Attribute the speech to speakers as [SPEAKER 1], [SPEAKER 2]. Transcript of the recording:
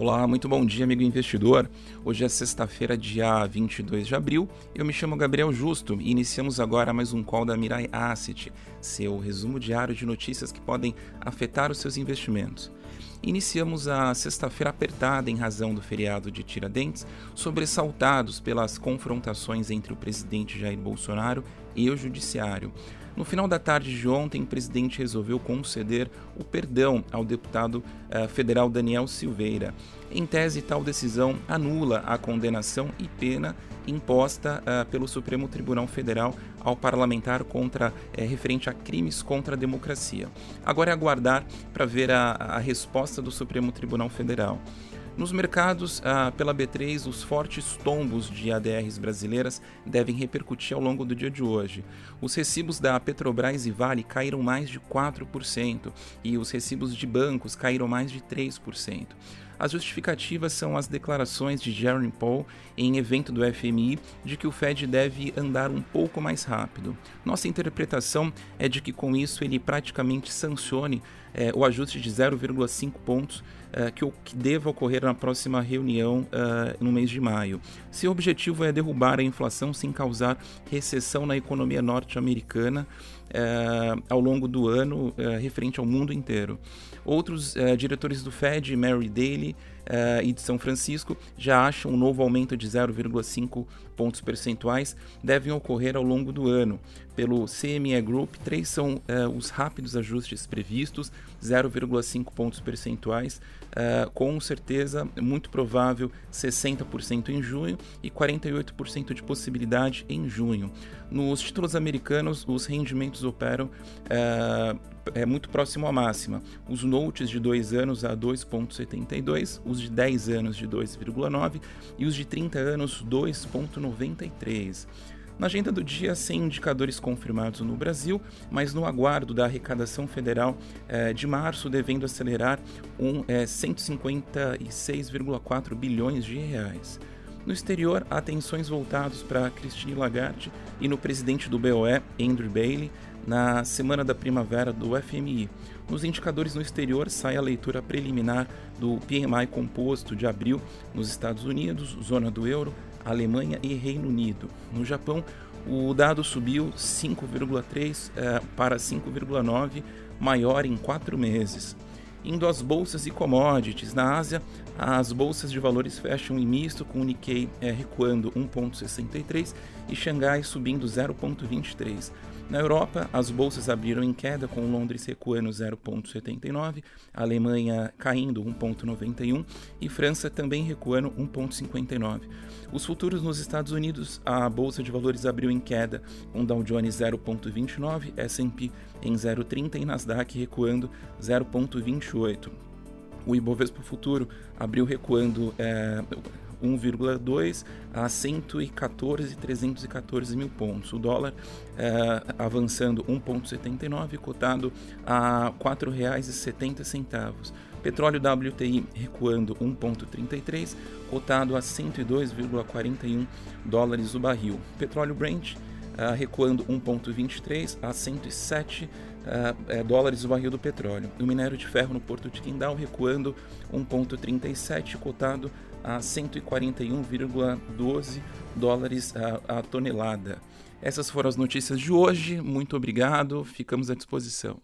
[SPEAKER 1] Olá, muito bom dia, amigo investidor. Hoje é sexta-feira, dia 22 de abril. Eu me chamo Gabriel Justo e iniciamos agora mais um call da Mirai Asset, seu resumo diário de notícias que podem afetar os seus investimentos. Iniciamos a sexta-feira apertada em razão do feriado de Tiradentes, sobressaltados pelas confrontações entre o presidente Jair Bolsonaro e o judiciário. No final da tarde de ontem, o presidente resolveu conceder o perdão ao deputado uh, federal Daniel Silveira. Em tese, tal decisão anula a condenação e pena imposta uh, pelo Supremo Tribunal Federal ao parlamentar contra uh, referente a crimes contra a democracia. Agora é aguardar para ver a, a resposta do Supremo Tribunal Federal. Nos mercados, ah, pela B3, os fortes tombos de ADRs brasileiras devem repercutir ao longo do dia de hoje. Os recibos da Petrobras e Vale caíram mais de 4% e os recibos de bancos caíram mais de 3%. As justificativas são as declarações de Jeremy Powell em evento do FMI de que o Fed deve andar um pouco mais rápido. Nossa interpretação é de que com isso ele praticamente sancione é, o ajuste de 0,5 pontos é, que, que deva ocorrer na próxima reunião é, no mês de maio. Seu objetivo é derrubar a inflação sem causar recessão na economia norte-americana é, ao longo do ano, é, referente ao mundo inteiro. Outros é, diretores do Fed, Mary Daly e de São Francisco, já acham um novo aumento de 0,5 pontos percentuais devem ocorrer ao longo do ano. Pelo CME Group, três são os rápidos ajustes previstos, 0,5 pontos percentuais, com certeza muito provável 60% em junho e 48% de possibilidade em junho. Nos títulos americanos, os rendimentos operam é, é muito próximo à máxima. Os notes de 2 anos a 2,72, os de 10 anos de 2,9 e os de 30 anos 2,93. Na agenda do dia, sem indicadores confirmados no Brasil, mas no aguardo da arrecadação federal eh, de março, devendo acelerar um eh, 156,4 bilhões de reais. No exterior, atenções voltadas para Christine Lagarde e no presidente do BOE, Andrew Bailey, na semana da primavera do FMI. Nos indicadores no exterior, sai a leitura preliminar do PMI composto de abril nos Estados Unidos, zona do euro, Alemanha e Reino Unido. No Japão, o dado subiu 5,3 eh, para 5,9, maior em quatro meses. Indo às bolsas e commodities, na Ásia, as bolsas de valores fecham em misto, com o Nikkei é, recuando 1,63 e Xangai subindo 0,23. Na Europa, as bolsas abriram em queda, com Londres recuando 0,79, Alemanha caindo 1,91 e França também recuando 1,59. Os futuros nos Estados Unidos, a bolsa de valores abriu em queda, com Dow Jones 0,29, S&P em 0,30 e Nasdaq recuando 0,28. O Ibovespa Futuro abriu recuando é, 1,2 a 114,314 mil pontos. O dólar é, avançando 1,79, cotado a R$ 4,70. Petróleo WTI recuando 1,33, cotado a 102,41 dólares o barril. Petróleo Brent uh, recuando 1,23 a 107 uh, dólares o barril do petróleo. O minério de ferro no porto de Quindal recuando 1,37, cotado a 141,12 dólares a, a tonelada. Essas foram as notícias de hoje. Muito obrigado. Ficamos à disposição.